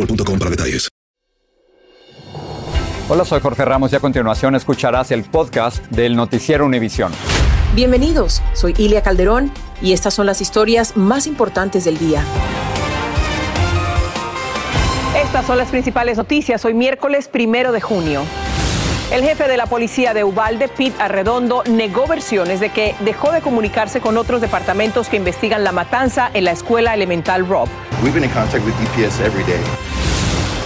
boostmobile.com para detalles. Hola, soy Jorge Ramos y a continuación escucharás el podcast del Noticiero Univisión. Bienvenidos, soy Ilia Calderón y estas son las historias más importantes del día. Estas son las principales noticias hoy miércoles primero de junio. El jefe de la policía de Ubalde, Pete Arredondo, negó versiones de que dejó de comunicarse con otros departamentos que investigan la matanza en la escuela elemental Rob. We've been in contact with DPS every day.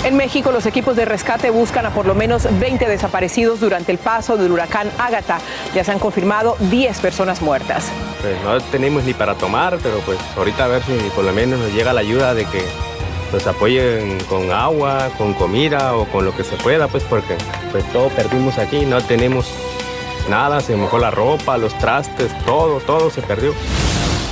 En México, los equipos de rescate buscan a por lo menos 20 desaparecidos durante el paso del huracán Ágata. Ya se han confirmado 10 personas muertas. Pues no tenemos ni para tomar, pero pues ahorita a ver si por lo menos nos llega la ayuda de que nos apoyen con agua, con comida o con lo que se pueda, pues porque pues todo perdimos aquí, no tenemos nada, se mojó la ropa, los trastes, todo, todo se perdió.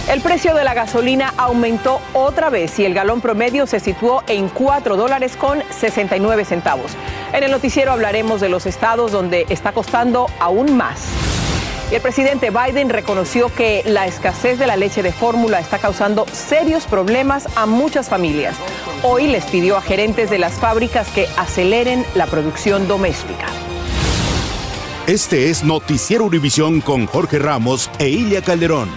El precio de la gasolina aumentó otra vez y el galón promedio se situó en 4 dólares con 69 centavos. En el noticiero hablaremos de los estados donde está costando aún más. Y el presidente Biden reconoció que la escasez de la leche de fórmula está causando serios problemas a muchas familias. Hoy les pidió a gerentes de las fábricas que aceleren la producción doméstica. Este es Noticiero Univisión con Jorge Ramos e Ilia Calderón.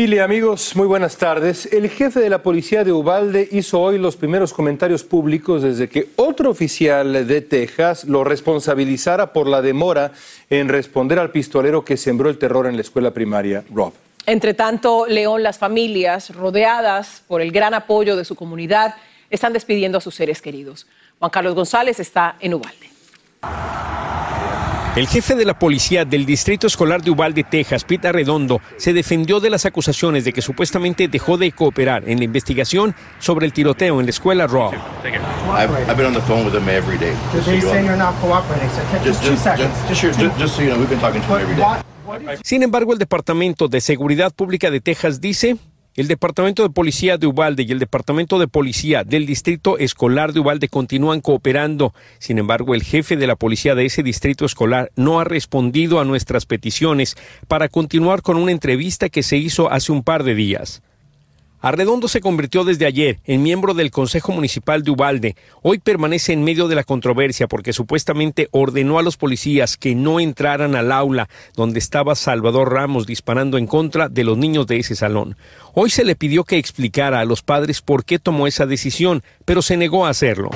Ile, amigos, muy buenas tardes. El jefe de la policía de Ubalde hizo hoy los primeros comentarios públicos desde que otro oficial de Texas lo responsabilizara por la demora en responder al pistolero que sembró el terror en la escuela primaria Rob. Entre tanto, León, las familias, rodeadas por el gran apoyo de su comunidad, están despidiendo a sus seres queridos. Juan Carlos González está en Ubalde. El jefe de la policía del Distrito Escolar de Uvalde, Texas, Pete Arredondo, se defendió de las acusaciones de que supuestamente dejó de cooperar en la investigación sobre el tiroteo en la escuela Raw. I've, I've been on the phone with them every day. Just so They you say know. you're not cooperating. So take Just, two just, seconds. just, just, just, just so you know, we've been talking to them every day. Sin embargo, el Departamento de Seguridad Pública de Texas dice, el Departamento de Policía de Uvalde y el Departamento de Policía del Distrito Escolar de Uvalde continúan cooperando. Sin embargo, el jefe de la policía de ese distrito escolar no ha respondido a nuestras peticiones para continuar con una entrevista que se hizo hace un par de días. Arredondo se convirtió desde ayer en miembro del Consejo Municipal de Ubalde. Hoy permanece en medio de la controversia porque supuestamente ordenó a los policías que no entraran al aula donde estaba Salvador Ramos disparando en contra de los niños de ese salón. Hoy se le pidió que explicara a los padres por qué tomó esa decisión, pero se negó a hacerlo.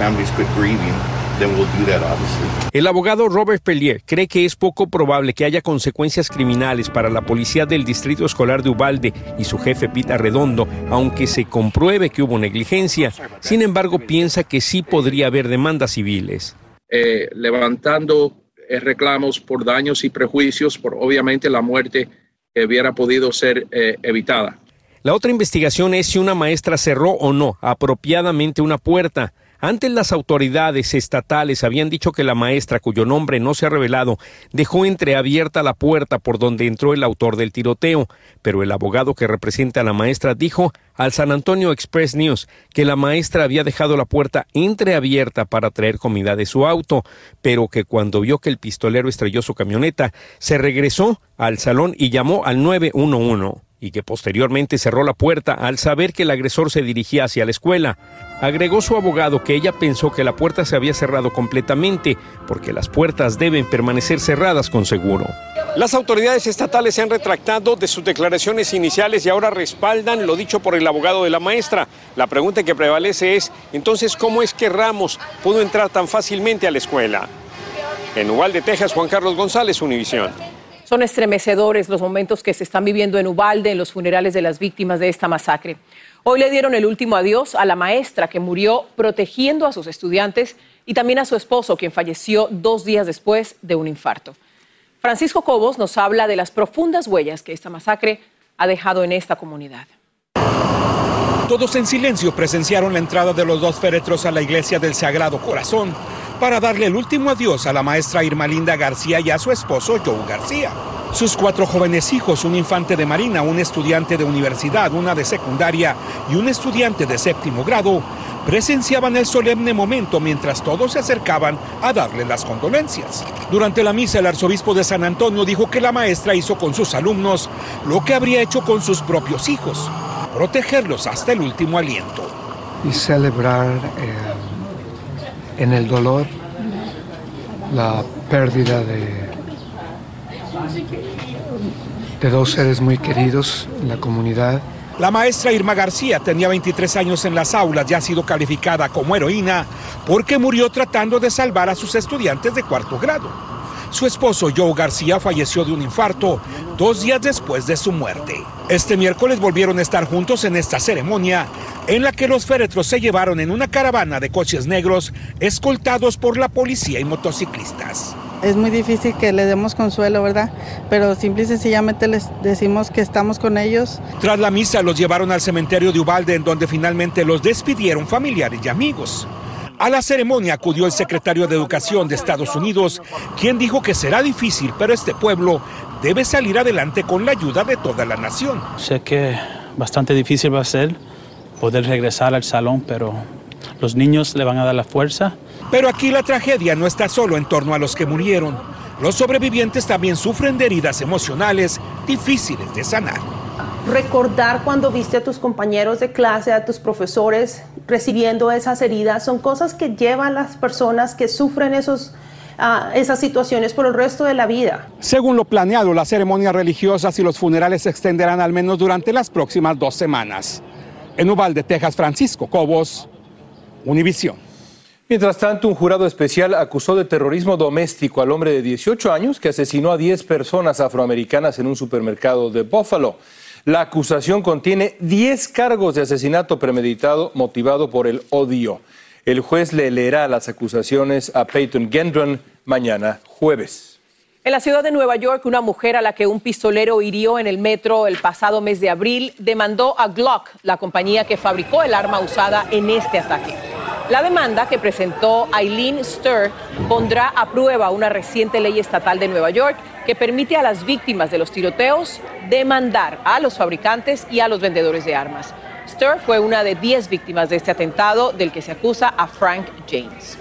And then we'll do that, obviously. El abogado Robert Pellier cree que es poco probable que haya consecuencias criminales para la policía del Distrito Escolar de Ubalde y su jefe Pita Redondo, aunque se compruebe que hubo negligencia. Sin embargo, piensa que sí podría haber demandas civiles. eh, levantando eh, reclamos por daños y prejuicios, por obviamente la muerte que hubiera podido ser eh, evitada. La otra investigación es si una maestra cerró o no apropiadamente una puerta. Antes las autoridades estatales habían dicho que la maestra, cuyo nombre no se ha revelado, dejó entreabierta la puerta por donde entró el autor del tiroteo, pero el abogado que representa a la maestra dijo al San Antonio Express News que la maestra había dejado la puerta entreabierta para traer comida de su auto, pero que cuando vio que el pistolero estrelló su camioneta, se regresó al salón y llamó al 911 y que posteriormente cerró la puerta al saber que el agresor se dirigía hacia la escuela. Agregó su abogado que ella pensó que la puerta se había cerrado completamente porque las puertas deben permanecer cerradas con seguro. Las autoridades estatales se han retractado de sus declaraciones iniciales y ahora respaldan lo dicho por el abogado de la maestra. La pregunta que prevalece es, entonces, ¿cómo es que Ramos pudo entrar tan fácilmente a la escuela? En Uvalde, Texas, Juan Carlos González, Univisión. Son estremecedores los momentos que se están viviendo en Ubalde en los funerales de las víctimas de esta masacre. Hoy le dieron el último adiós a la maestra que murió protegiendo a sus estudiantes y también a su esposo, quien falleció dos días después de un infarto. Francisco Cobos nos habla de las profundas huellas que esta masacre ha dejado en esta comunidad. Todos en silencio presenciaron la entrada de los dos féretros a la iglesia del Sagrado Corazón para darle el último adiós a la maestra Irma Linda García y a su esposo Joe García. Sus cuatro jóvenes hijos, un infante de marina, un estudiante de universidad, una de secundaria y un estudiante de séptimo grado, presenciaban el solemne momento mientras todos se acercaban a darle las condolencias. Durante la misa, el arzobispo de San Antonio dijo que la maestra hizo con sus alumnos lo que habría hecho con sus propios hijos, protegerlos hasta el último aliento. Y celebrar eh, en el dolor la pérdida de, de dos seres muy queridos en la comunidad. La maestra Irma García tenía 23 años en las aulas y ha sido calificada como heroína porque murió tratando de salvar a sus estudiantes de cuarto grado. Su esposo Joe García falleció de un infarto dos días después de su muerte. Este miércoles volvieron a estar juntos en esta ceremonia en la que los féretros se llevaron en una caravana de coches negros escoltados por la policía y motociclistas. Es muy difícil que le demos consuelo, ¿verdad? Pero simple y sencillamente les decimos que estamos con ellos. Tras la misa los llevaron al cementerio de Ubalde en donde finalmente los despidieron familiares y amigos. A la ceremonia acudió el secretario de Educación de Estados Unidos, quien dijo que será difícil, pero este pueblo debe salir adelante con la ayuda de toda la nación. Sé que bastante difícil va a ser poder regresar al salón, pero los niños le van a dar la fuerza. Pero aquí la tragedia no está solo en torno a los que murieron. Los sobrevivientes también sufren de heridas emocionales difíciles de sanar. Recordar cuando viste a tus compañeros de clase, a tus profesores recibiendo esas heridas, son cosas que llevan a las personas que sufren esos, uh, esas situaciones por el resto de la vida. Según lo planeado, las ceremonias religiosas y los funerales se extenderán al menos durante las próximas dos semanas. En Uvalde, Texas, Francisco Cobos, Univisión. Mientras tanto, un jurado especial acusó de terrorismo doméstico al hombre de 18 años que asesinó a 10 personas afroamericanas en un supermercado de Buffalo. La acusación contiene 10 cargos de asesinato premeditado motivado por el odio. El juez le leerá las acusaciones a Peyton Gendron mañana jueves. En la ciudad de Nueva York, una mujer a la que un pistolero hirió en el metro el pasado mes de abril demandó a Glock, la compañía que fabricó el arma usada en este ataque. La demanda que presentó Eileen Stir pondrá a prueba una reciente ley estatal de Nueva York que permite a las víctimas de los tiroteos demandar a los fabricantes y a los vendedores de armas. Stir fue una de 10 víctimas de este atentado del que se acusa a Frank James.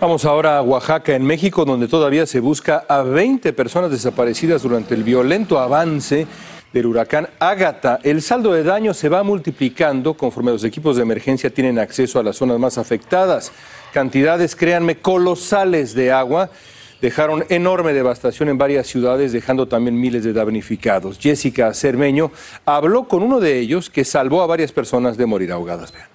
Vamos ahora a Oaxaca, en México, donde todavía se busca a 20 personas desaparecidas durante el violento avance del huracán Ágata. El saldo de daño se va multiplicando conforme los equipos de emergencia tienen acceso a las zonas más afectadas. Cantidades, créanme, colosales de agua dejaron enorme devastación en varias ciudades, dejando también miles de damnificados. Jessica Cermeño habló con uno de ellos que salvó a varias personas de morir ahogadas. Vean.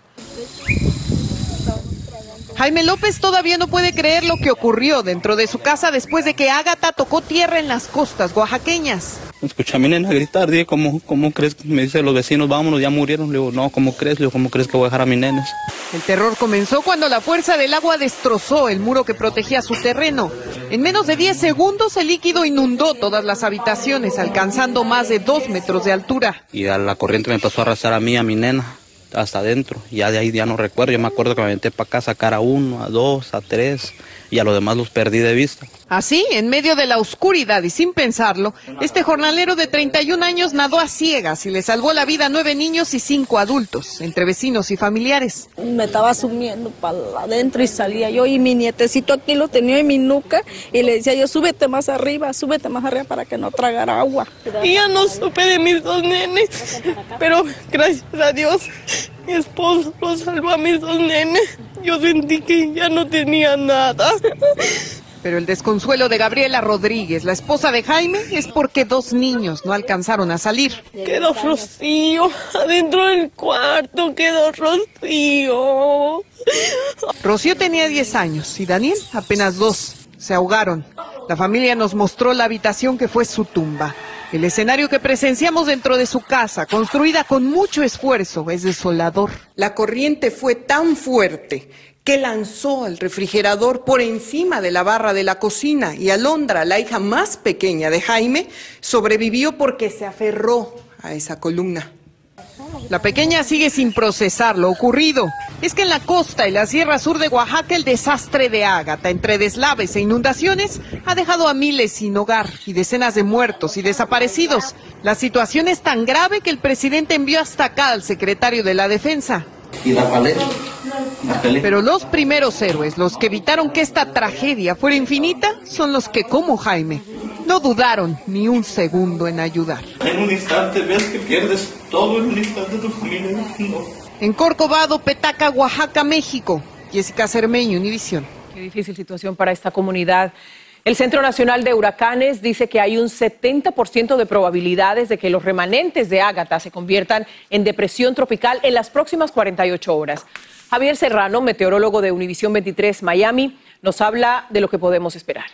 Jaime López todavía no puede creer lo que ocurrió dentro de su casa después de que Ágata tocó tierra en las costas oaxaqueñas. Escuché a mi nena gritar, dije, ¿cómo, ¿cómo crees? Me dice los vecinos, vámonos, ya murieron. Le digo, no, ¿cómo crees? Le digo, ¿cómo crees que voy a dejar a mis nenes? El terror comenzó cuando la fuerza del agua destrozó el muro que protegía su terreno. En menos de 10 segundos el líquido inundó todas las habitaciones, alcanzando más de 2 metros de altura. Y a la corriente me pasó a arrastrar a mí, a mi nena. hasta adentro. Ya de ahí ya no recuerdo. Yo me acuerdo que me aventé para acá a sacar a uno, a dos, a tres y a los demás los perdí de vista. Así, en medio de la oscuridad y sin pensarlo, este jornalero de 31 años nadó a ciegas y le salvó la vida a nueve niños y cinco adultos, entre vecinos y familiares. Me estaba sumiendo para adentro y salía yo y mi nietecito aquí lo tenía en mi nuca y le decía yo, súbete más arriba, súbete más arriba para que no tragara agua. Y ya no supe de mis dos nenes, pero gracias a Dios mi esposo lo salvó a mis dos nenes. Yo sentí que ya no tenía nada. Pero el desconsuelo de Gabriela Rodríguez, la esposa de Jaime, es porque dos niños no alcanzaron a salir. Quedó Rocío adentro del cuarto, quedó Rocío. Rocío tenía 10 años y Daniel apenas dos. Se ahogaron. La familia nos mostró la habitación que fue su tumba. El escenario que presenciamos dentro de su casa, construida con mucho esfuerzo, es desolador. La corriente fue tan fuerte que lanzó el refrigerador por encima de la barra de la cocina y Alondra, la hija más pequeña de Jaime, sobrevivió porque se aferró a esa columna. La pequeña sigue sin procesar lo ocurrido. Es que en la costa y la sierra sur de Oaxaca el desastre de Ágata, entre deslaves e inundaciones, ha dejado a miles sin hogar y decenas de muertos y desaparecidos. La situación es tan grave que el presidente envió hasta acá al secretario de la Defensa. ¿Y la paleta? Pero los primeros héroes, los que evitaron que esta tragedia fuera infinita, son los que, como Jaime, no dudaron ni un segundo en ayudar. En un instante ves que pierdes todo en un instante tu familia. En Corcovado, Petaca, Oaxaca, México. Jessica Cermeño, Univisión. Qué difícil situación para esta comunidad. El Centro Nacional de Huracanes dice que hay un 70% de probabilidades de que los remanentes de Ágata se conviertan en depresión tropical en las próximas 48 horas. Javier Serrano, meteorólogo de Univisión 23 Miami, nos habla de lo que podemos esperar.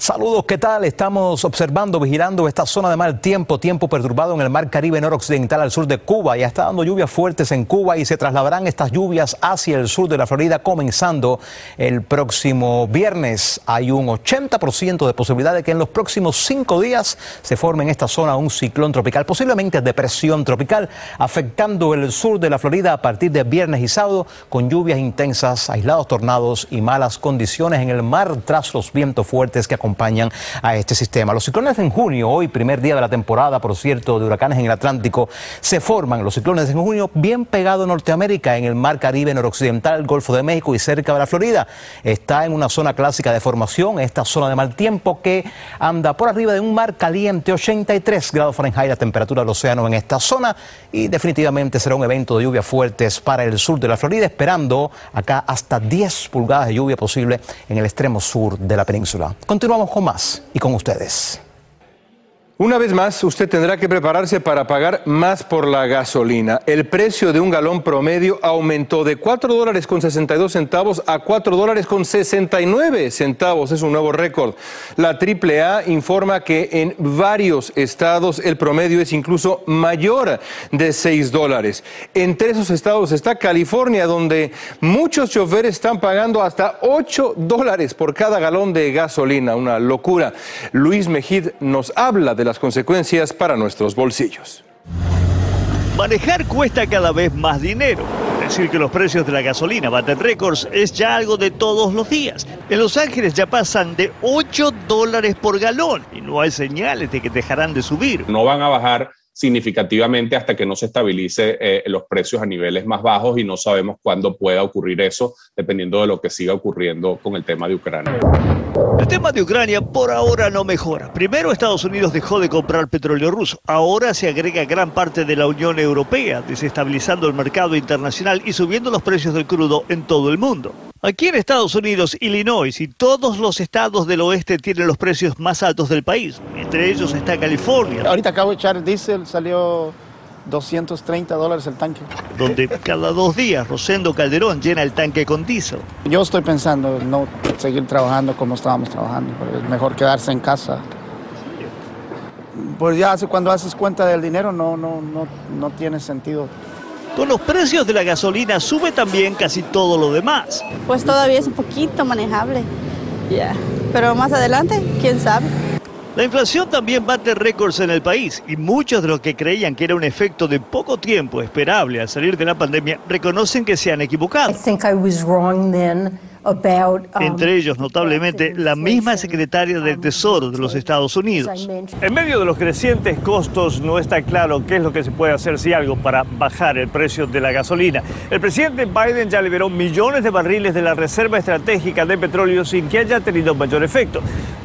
Saludos, ¿qué tal? Estamos observando, vigilando esta zona de mal tiempo, tiempo perturbado en el mar Caribe noroccidental al sur de Cuba. Ya está dando lluvias fuertes en Cuba y se trasladarán estas lluvias hacia el sur de la Florida comenzando el próximo viernes. Hay un 80% de posibilidad de que en los próximos cinco días se forme en esta zona un ciclón tropical, posiblemente depresión tropical, afectando el sur de la Florida a partir de viernes y sábado con lluvias intensas, aislados tornados y malas condiciones en el mar tras los vientos fuertes que acompañan acompañan a este sistema. Los ciclones en junio, hoy primer día de la temporada, por cierto, de huracanes en el Atlántico, se forman los ciclones en junio bien pegado a Norteamérica, en el mar Caribe noroccidental, Golfo de México y cerca de la Florida. Está en una zona clásica de formación, esta zona de mal tiempo que anda por arriba de un mar caliente, 83 grados Fahrenheit la temperatura del océano en esta zona y definitivamente será un evento de lluvias fuertes para el sur de la Florida, esperando acá hasta 10 pulgadas de lluvia posible en el extremo sur de la península. Continuamos con más y con ustedes. Una vez más, usted tendrá que prepararse para pagar más por la gasolina. El precio de un galón promedio aumentó de 4 dólares con 62 centavos a 4 dólares con 69 centavos. Es un nuevo récord. La AAA informa que en varios estados el promedio es incluso mayor de 6 dólares. Entre esos estados está California, donde muchos choferes están pagando hasta 8 dólares por cada galón de gasolina. Una locura. Luis Mejid nos habla de las consecuencias para nuestros bolsillos. Manejar cuesta cada vez más dinero. Decir que los precios de la gasolina baten récords es ya algo de todos los días. En Los Ángeles ya pasan de 8 dólares por galón y no hay señales de que dejarán de subir. No van a bajar significativamente hasta que no se estabilice eh, los precios a niveles más bajos y no sabemos cuándo pueda ocurrir eso, dependiendo de lo que siga ocurriendo con el tema de Ucrania. El tema de Ucrania por ahora no mejora. Primero Estados Unidos dejó de comprar petróleo ruso. Ahora se agrega gran parte de la Unión Europea, desestabilizando el mercado internacional y subiendo los precios del crudo en todo el mundo. Aquí en Estados Unidos, Illinois y todos los estados del oeste tienen los precios más altos del país. Entre ellos está California. Ahorita acabo de echar diésel, salió 230 dólares el tanque. Donde cada dos días Rosendo Calderón llena el tanque con diésel. Yo estoy pensando no seguir trabajando como estábamos trabajando, es mejor quedarse en casa. Pues ya cuando haces cuenta del dinero no, no, no, no tiene sentido con los precios de la gasolina sube también casi todo lo demás. Pues todavía es un poquito manejable. Ya. Pero más adelante, quién sabe. La inflación también bate récords en el país y muchos de los que creían que era un efecto de poco tiempo esperable al salir de la pandemia reconocen que se han equivocado. Um, Entre ellos, notablemente, la misma secretaria del Tesoro de los Estados Unidos. En medio de los crecientes costos, no está claro qué es lo que se puede hacer si algo para bajar el precio de la gasolina. El presidente Biden ya liberó millones de barriles de la Reserva Estratégica de Petróleo sin que haya tenido mayor efecto.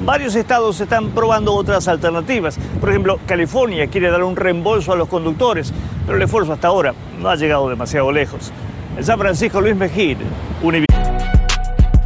Varios estados están probando otras alternativas. Por ejemplo, California quiere dar un reembolso a los conductores, pero el esfuerzo hasta ahora no ha llegado demasiado lejos. En San Francisco, Luis Mejid, Univision.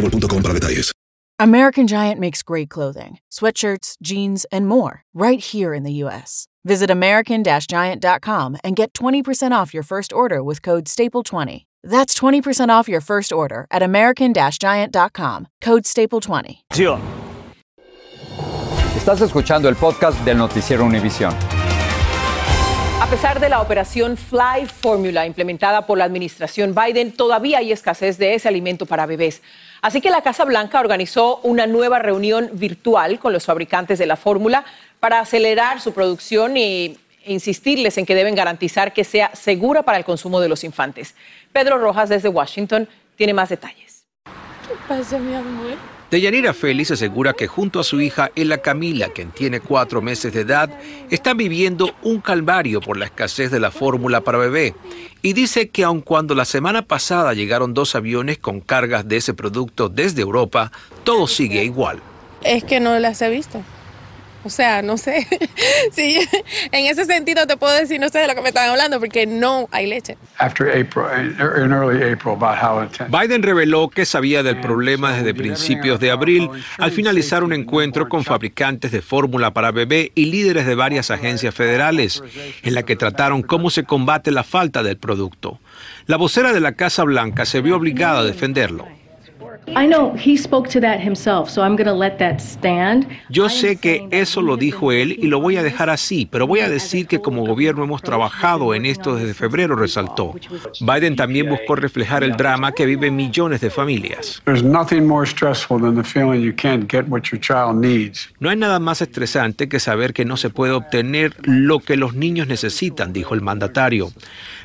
boostmobile.com para detalles. American Giant makes great clothing, sweatshirts, jeans, and more right here in the U.S. Visit American-Giant.com and get 20% off your first order with code STAPLE20. That's 20% off your first order at American-Giant.com, code STAPLE20. Estás escuchando el podcast del Noticiero Univisión. A pesar de la operación Fly Formula implementada por la administración Biden, todavía hay escasez de ese alimento para bebés. Así que la Casa Blanca organizó una nueva reunión virtual con los fabricantes de la fórmula para acelerar su producción y insistirles en que deben garantizar que sea segura para el consumo de los infantes. Pedro Rojas desde Washington tiene más detalles. ¿Qué pasa, mi amor? Deyanira Félix asegura que junto a su hija Ella Camila, quien tiene cuatro meses de edad, están viviendo un calvario por la escasez de la fórmula para bebé. Y dice que aun cuando la semana pasada llegaron dos aviones con cargas de ese producto desde Europa, todo sigue igual. Es que no las he visto. O sea, no sé. sí, en ese sentido te puedo decir, no sé de lo que me están hablando, porque no hay leche. Biden reveló que sabía del problema desde principios de abril al finalizar un encuentro con fabricantes de fórmula para bebé y líderes de varias agencias federales, en la que trataron cómo se combate la falta del producto. La vocera de la Casa Blanca se vio obligada a defenderlo. Yo sé que eso lo dijo él y lo voy a dejar así, pero voy a decir que como gobierno hemos trabajado en esto desde febrero, resaltó. Biden también buscó reflejar el drama que viven millones de familias. No hay nada más estresante que saber que no se puede obtener lo que los niños necesitan, dijo el mandatario.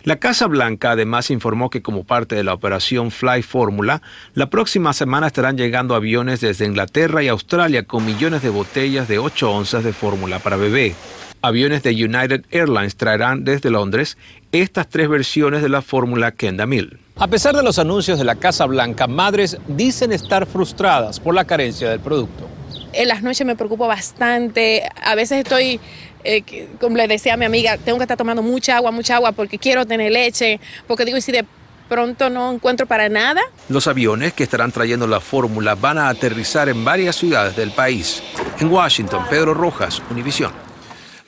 La Casa Blanca además informó que como parte de la operación Fly Formula, la próxima semana estarán llegando aviones desde Inglaterra y Australia con millones de botellas de 8 onzas de fórmula para bebé. Aviones de United Airlines traerán desde Londres estas tres versiones de la fórmula Kendamil. A pesar de los anuncios de la Casa Blanca, madres dicen estar frustradas por la carencia del producto. En las noches me preocupo bastante. A veces estoy eh, como le decía a mi amiga, tengo que estar tomando mucha agua, mucha agua porque quiero tener leche, porque digo, y si de pronto no encuentro para nada. Los aviones que estarán trayendo la fórmula van a aterrizar en varias ciudades del país. En Washington, Pedro Rojas, Univisión.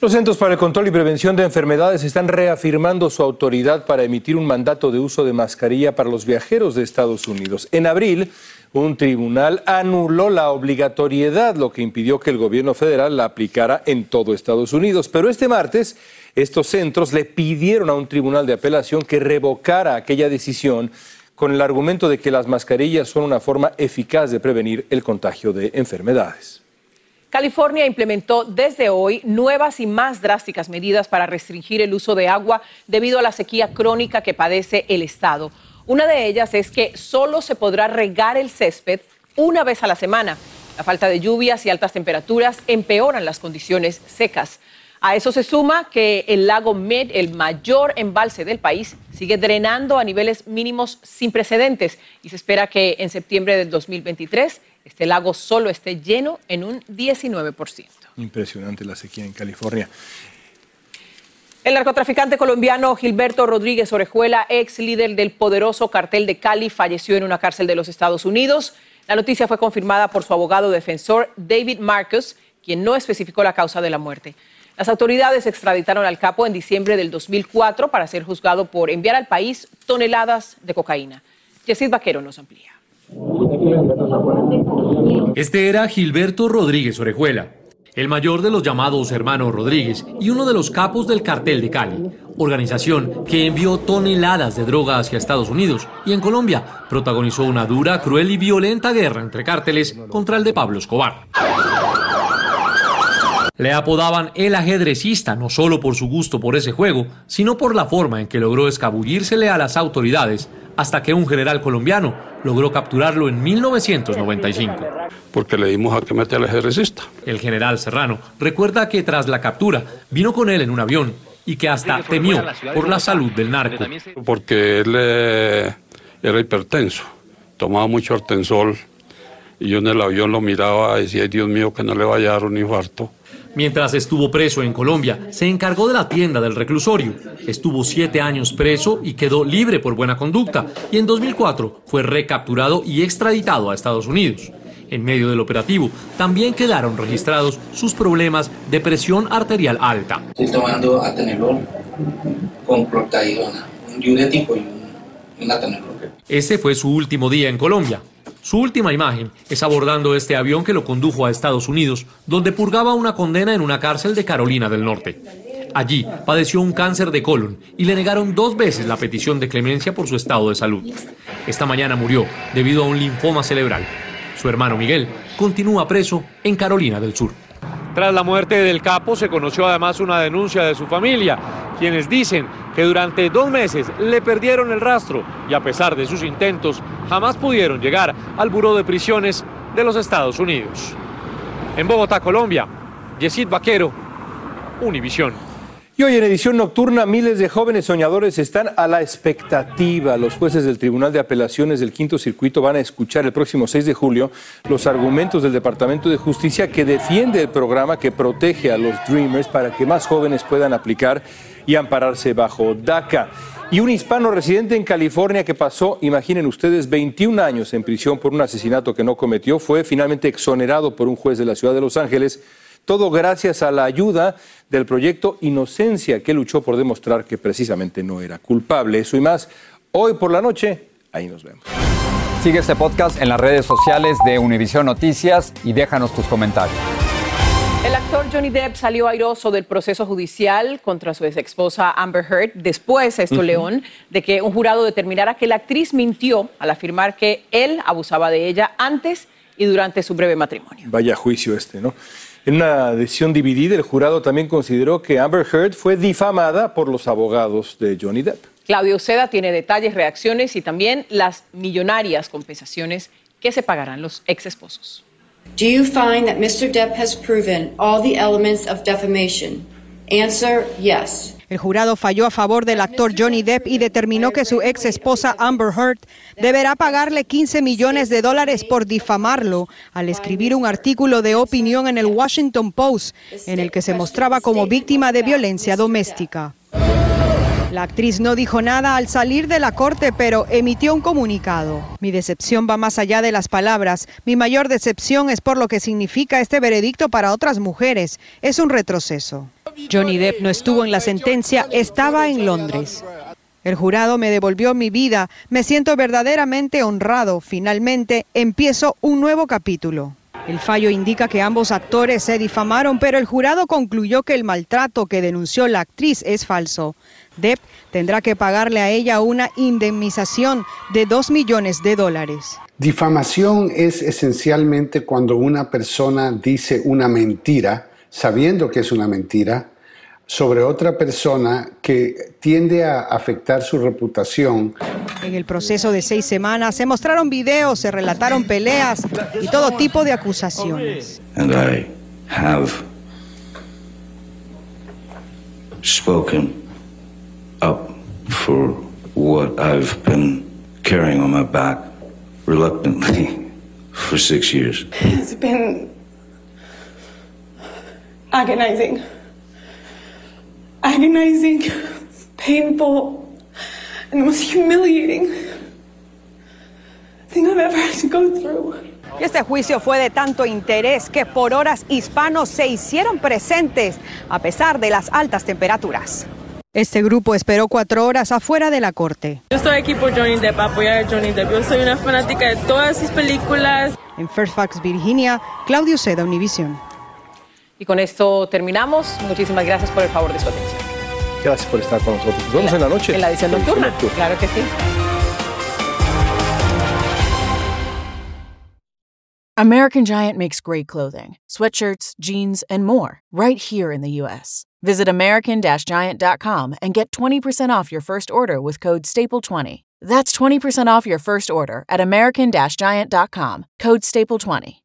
Los Centros para el Control y Prevención de Enfermedades están reafirmando su autoridad para emitir un mandato de uso de mascarilla para los viajeros de Estados Unidos. En abril, un tribunal anuló la obligatoriedad, lo que impidió que el gobierno federal la aplicara en todo Estados Unidos. Pero este martes, estos centros le pidieron a un tribunal de apelación que revocara aquella decisión con el argumento de que las mascarillas son una forma eficaz de prevenir el contagio de enfermedades. California implementó desde hoy nuevas y más drásticas medidas para restringir el uso de agua debido a la sequía crónica que padece el estado. Una de ellas es que solo se podrá regar el césped una vez a la semana. La falta de lluvias y altas temperaturas empeoran las condiciones secas. A eso se suma que el lago Med, el mayor embalse del país, sigue drenando a niveles mínimos sin precedentes y se espera que en septiembre del 2023 este lago solo esté lleno en un 19%. Impresionante la sequía en California. El narcotraficante colombiano Gilberto Rodríguez Orejuela, ex líder del poderoso cartel de Cali, falleció en una cárcel de los Estados Unidos. La noticia fue confirmada por su abogado defensor David Marcus, quien no especificó la causa de la muerte. Las autoridades extraditaron al capo en diciembre del 2004 para ser juzgado por enviar al país toneladas de cocaína. Yesid Vaquero nos amplía. Este era Gilberto Rodríguez Orejuela, el mayor de los llamados hermanos Rodríguez y uno de los capos del cartel de Cali, organización que envió toneladas de droga hacia Estados Unidos y en Colombia protagonizó una dura, cruel y violenta guerra entre cárteles contra el de Pablo Escobar. Le apodaban el ajedrecista no solo por su gusto por ese juego, sino por la forma en que logró escabullírsele a las autoridades hasta que un general colombiano logró capturarlo en 1995. Porque le dimos a que mete al ajedrecista. El general Serrano recuerda que tras la captura vino con él en un avión y que hasta temió por la salud del narco. Porque él eh, era hipertenso, tomaba mucho artensol y yo en el avión lo miraba y decía, Dios mío, que no le vaya a dar un infarto. Mientras estuvo preso en Colombia, se encargó de la tienda del reclusorio. Estuvo siete años preso y quedó libre por buena conducta. Y en 2004 fue recapturado y extraditado a Estados Unidos. En medio del operativo, también quedaron registrados sus problemas de presión arterial alta. Estoy tomando atenolol con clortadidona, un diurético y un, un atenolol. Ese fue su último día en Colombia. Su última imagen es abordando este avión que lo condujo a Estados Unidos, donde purgaba una condena en una cárcel de Carolina del Norte. Allí padeció un cáncer de colon y le negaron dos veces la petición de clemencia por su estado de salud. Esta mañana murió debido a un linfoma cerebral. Su hermano Miguel continúa preso en Carolina del Sur. Tras la muerte del capo se conoció además una denuncia de su familia, quienes dicen que durante dos meses le perdieron el rastro y a pesar de sus intentos jamás pudieron llegar al Buró de Prisiones de los Estados Unidos. En Bogotá, Colombia, Yesid Vaquero, Univisión. Y hoy en edición nocturna, miles de jóvenes soñadores están a la expectativa. Los jueces del Tribunal de Apelaciones del Quinto Circuito van a escuchar el próximo 6 de julio los argumentos del Departamento de Justicia que defiende el programa que protege a los Dreamers para que más jóvenes puedan aplicar y ampararse bajo DACA. Y un hispano residente en California que pasó, imaginen ustedes, 21 años en prisión por un asesinato que no cometió, fue finalmente exonerado por un juez de la ciudad de Los Ángeles todo gracias a la ayuda del proyecto Inocencia, que luchó por demostrar que precisamente no era culpable. Eso y más, hoy por la noche, ahí nos vemos. Sigue este podcast en las redes sociales de Univision Noticias y déjanos tus comentarios. El actor Johnny Depp salió airoso del proceso judicial contra su ex esposa Amber Heard después, esto León, de que un jurado determinara que la actriz mintió al afirmar que él abusaba de ella antes y durante su breve matrimonio. Vaya juicio este, ¿no? En una decisión dividida, el jurado también consideró que Amber Heard fue difamada por los abogados de Johnny Depp. Claudio Seda tiene detalles, reacciones y también las millonarias compensaciones que se pagarán los ex esposos. Do you find that Mr. Depp has proven all the elements of defamation? Answer yes. El jurado falló a favor del actor Johnny Depp y determinó que su ex esposa Amber Heard deberá pagarle 15 millones de dólares por difamarlo al escribir un artículo de opinión en el Washington Post en el que se mostraba como víctima de violencia doméstica. La actriz no dijo nada al salir de la corte, pero emitió un comunicado. Mi decepción va más allá de las palabras. Mi mayor decepción es por lo que significa este veredicto para otras mujeres. Es un retroceso. Johnny Depp no estuvo en la sentencia, estaba en Londres. El jurado me devolvió mi vida. Me siento verdaderamente honrado. Finalmente empiezo un nuevo capítulo. El fallo indica que ambos actores se difamaron, pero el jurado concluyó que el maltrato que denunció la actriz es falso. Depp tendrá que pagarle a ella una indemnización de 2 millones de dólares. Difamación es esencialmente cuando una persona dice una mentira, sabiendo que es una mentira, sobre otra persona que tiende a afectar su reputación. En el proceso de seis semanas se mostraron videos, se relataron peleas y todo tipo de acusaciones. And I have spoken up for what I've been carrying on my back reluctantly for six years. It's been agonizing. Agonizing, painful, and the most humiliating thing I've ever had to go through. Y este juicio fue de tanto interés que por horas hispanos se hicieron presentes a pesar de las altas temperaturas. Este grupo esperó cuatro horas afuera de la corte. Yo estoy aquí por Johnny Depp, apoyar a Johnny Depp. Yo soy una fanática de todas sus películas. En Fairfax, Virginia, Claudio Seda, Univision. Y con esto terminamos. Muchísimas gracias por el favor de su atención. Gracias por estar con nosotros. Nos vemos en la noche. En la edición nocturna. Claro que sí. American Giant makes great clothing, sweatshirts, jeans, and more right here in the U.S. Visit American Giant.com and get 20% off your first order with code STAPLE20. That's 20% off your first order at American Giant.com, code STAPLE20.